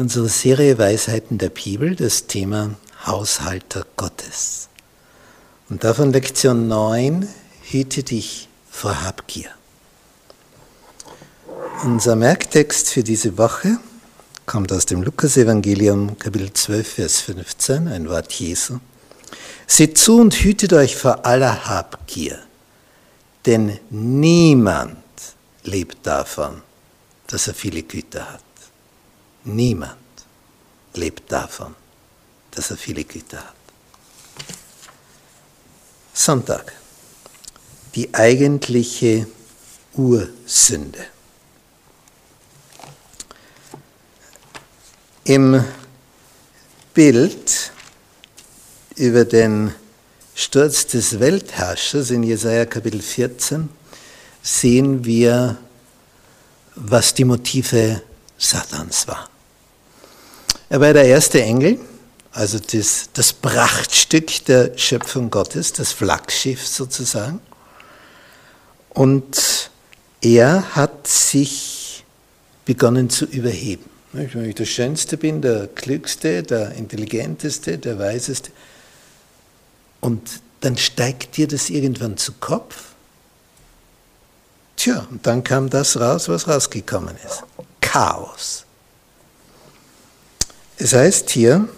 In unserer Serie Weisheiten der Bibel das Thema Haushalter Gottes. Und davon Lektion 9, hüte dich vor Habgier. Unser Merktext für diese Woche kommt aus dem Lukasevangelium Kapitel 12, Vers 15, ein Wort Jesu. Seht zu und hütet euch vor aller Habgier, denn niemand lebt davon, dass er viele Güter hat. Niemand lebt davon, dass er viele Güter hat. Sonntag. Die eigentliche Ursünde. Im Bild über den Sturz des Weltherrschers in Jesaja Kapitel 14 sehen wir, was die Motive Satans war. Er war der erste Engel, also das, das Prachtstück der Schöpfung Gottes, das Flaggschiff sozusagen. Und er hat sich begonnen zu überheben. Wenn ich der Schönste bin, der Klügste, der Intelligenteste, der Weiseste. Und dann steigt dir das irgendwann zu Kopf. Tja, und dann kam das raus, was rausgekommen ist. Chaos. Es heißt hier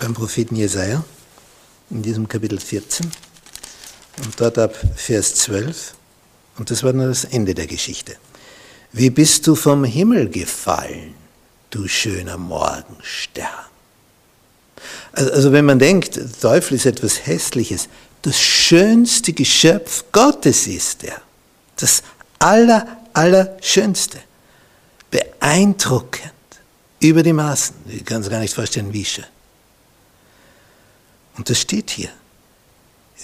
beim Propheten Jesaja in diesem Kapitel 14 und dort ab Vers 12, und das war nur das Ende der Geschichte. Wie bist du vom Himmel gefallen, du schöner Morgenstern? Also, also wenn man denkt, der Teufel ist etwas Hässliches, das schönste Geschöpf Gottes ist er. Das aller, Allerschönste. Beeindruckend. Über die Maßen. Ich kann es gar nicht vorstellen, wie schön. Und das steht hier.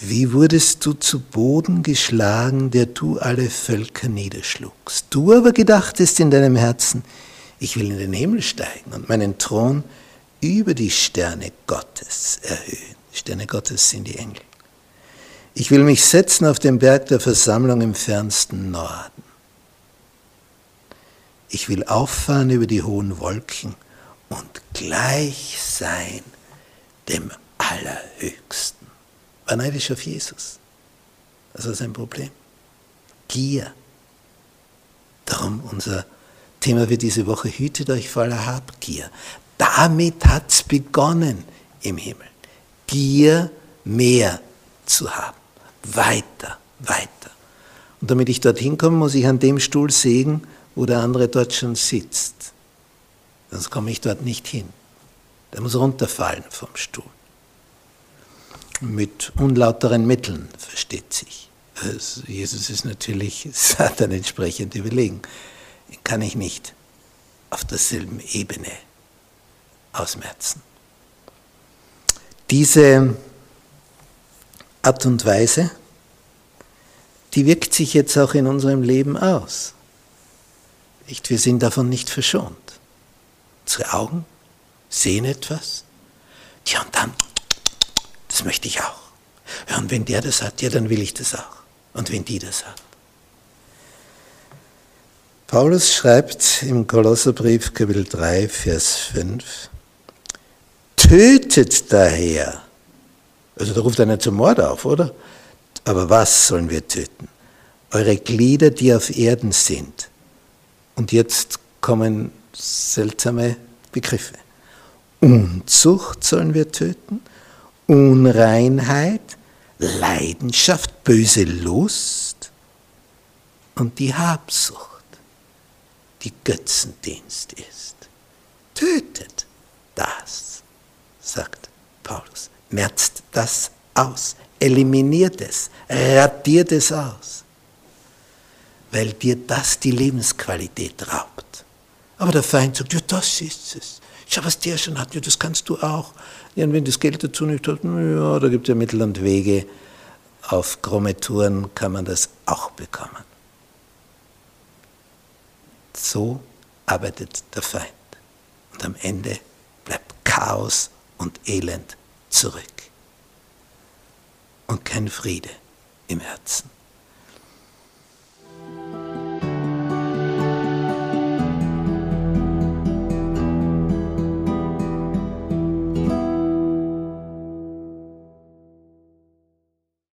Wie wurdest du zu Boden geschlagen, der du alle Völker niederschlugst? Du aber gedachtest in deinem Herzen, ich will in den Himmel steigen und meinen Thron über die Sterne Gottes erhöhen. Sterne Gottes sind die Engel. Ich will mich setzen auf den Berg der Versammlung im fernsten Norden. Ich will auffahren über die hohen Wolken und gleich sein dem Allerhöchsten. War neidisch auf Jesus. Das war sein Problem. Gier. Darum unser Thema für diese Woche, hütet euch vor aller Habgier. Damit hat es begonnen im Himmel. Gier mehr zu haben. Weiter, weiter. Und damit ich dorthin komme, muss ich an dem Stuhl sägen, wo der andere dort schon sitzt. Sonst komme ich dort nicht hin. Der muss runterfallen vom Stuhl. Mit unlauteren Mitteln, versteht sich. Also Jesus ist natürlich Satan entsprechend überlegen. Den kann ich nicht auf derselben Ebene ausmerzen. Diese Art und Weise, die wirkt sich jetzt auch in unserem Leben aus. Nicht? Wir sind davon nicht verschont. Unsere Augen sehen etwas. Ja, und dann, das möchte ich auch. Ja, und wenn der das hat, ja, dann will ich das auch. Und wenn die das hat. Paulus schreibt im Kolosserbrief Kapitel 3, Vers 5, tötet daher. Also da ruft einer zum Mord auf, oder? Aber was sollen wir töten? Eure Glieder, die auf Erden sind Und jetzt kommen seltsame Begriffe. Unzucht sollen wir töten, Unreinheit, Leidenschaft, böse Lust und die Habsucht, die Götzendienst ist. Tötet das, sagt Paulus. Merzt das aus, eliminiert es, radiert es aus, weil dir das die Lebensqualität raubt. Aber der Feind sagt, ja, das ist es. Schau, was der schon hat, ja, das kannst du auch. Ja, und wenn das Geld dazu nicht hat, ja, da gibt es ja Mittel und Wege. Auf krumme Touren kann man das auch bekommen. So arbeitet der Feind. Und am Ende bleibt Chaos und Elend zurück. Und kein Friede im Herzen.